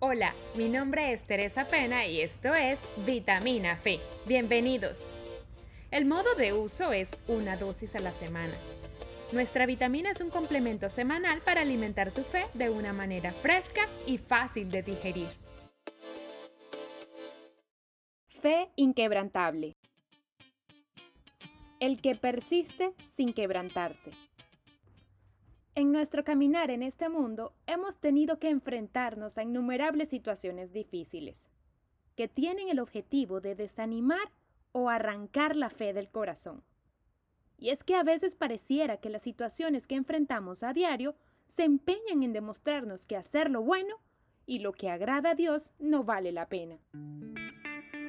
Hola, mi nombre es Teresa Pena y esto es Vitamina Fe. Bienvenidos. El modo de uso es una dosis a la semana. Nuestra vitamina es un complemento semanal para alimentar tu fe de una manera fresca y fácil de digerir. Fe inquebrantable. El que persiste sin quebrantarse. En nuestro caminar en este mundo hemos tenido que enfrentarnos a innumerables situaciones difíciles, que tienen el objetivo de desanimar o arrancar la fe del corazón. Y es que a veces pareciera que las situaciones que enfrentamos a diario se empeñan en demostrarnos que hacer lo bueno y lo que agrada a Dios no vale la pena.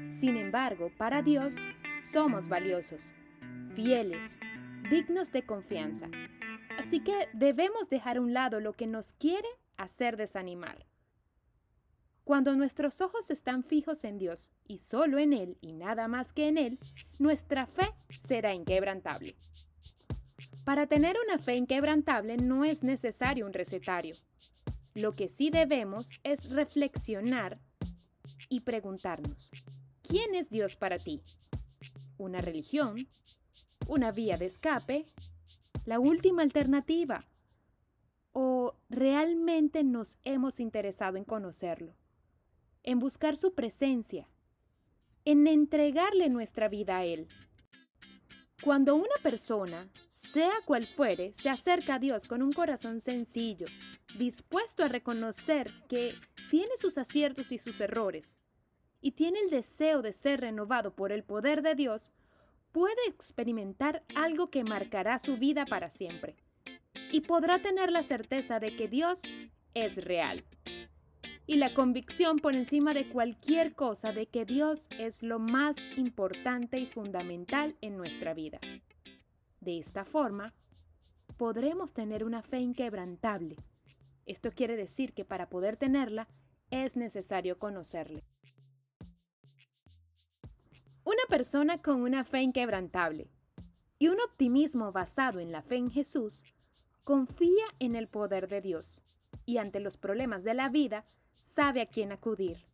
Sin embargo, para Dios somos valiosos, fieles, dignos de confianza Así que debemos dejar a un lado lo que nos quiere hacer desanimar. Cuando nuestros ojos están fijos en Dios y solo en Él y nada más que en Él, nuestra fe será inquebrantable. Para tener una fe inquebrantable no es necesario un recetario. Lo que sí debemos es reflexionar y preguntarnos, ¿quién es Dios para ti? ¿Una religión? ¿Una vía de escape? La última alternativa? ¿O realmente nos hemos interesado en conocerlo? En buscar su presencia, en entregarle nuestra vida a Él. Cuando una persona, sea cual fuere, se acerca a Dios con un corazón sencillo, dispuesto a reconocer que tiene sus aciertos y sus errores, y tiene el deseo de ser renovado por el poder de Dios, puede experimentar algo que marcará su vida para siempre y podrá tener la certeza de que Dios es real. Y la convicción por encima de cualquier cosa de que Dios es lo más importante y fundamental en nuestra vida. De esta forma, podremos tener una fe inquebrantable. Esto quiere decir que para poder tenerla es necesario conocerle. Una persona con una fe inquebrantable y un optimismo basado en la fe en Jesús confía en el poder de Dios y ante los problemas de la vida sabe a quién acudir.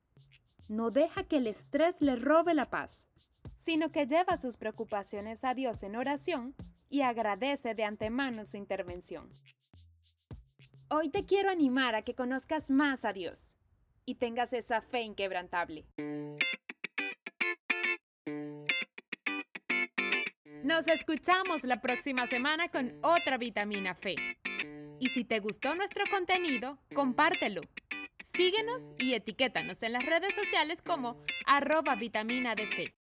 No deja que el estrés le robe la paz, sino que lleva sus preocupaciones a Dios en oración y agradece de antemano su intervención. Hoy te quiero animar a que conozcas más a Dios y tengas esa fe inquebrantable. Nos escuchamos la próxima semana con otra vitamina fe. Y si te gustó nuestro contenido, compártelo. Síguenos y etiquétanos en las redes sociales como arroba vitamina de fe.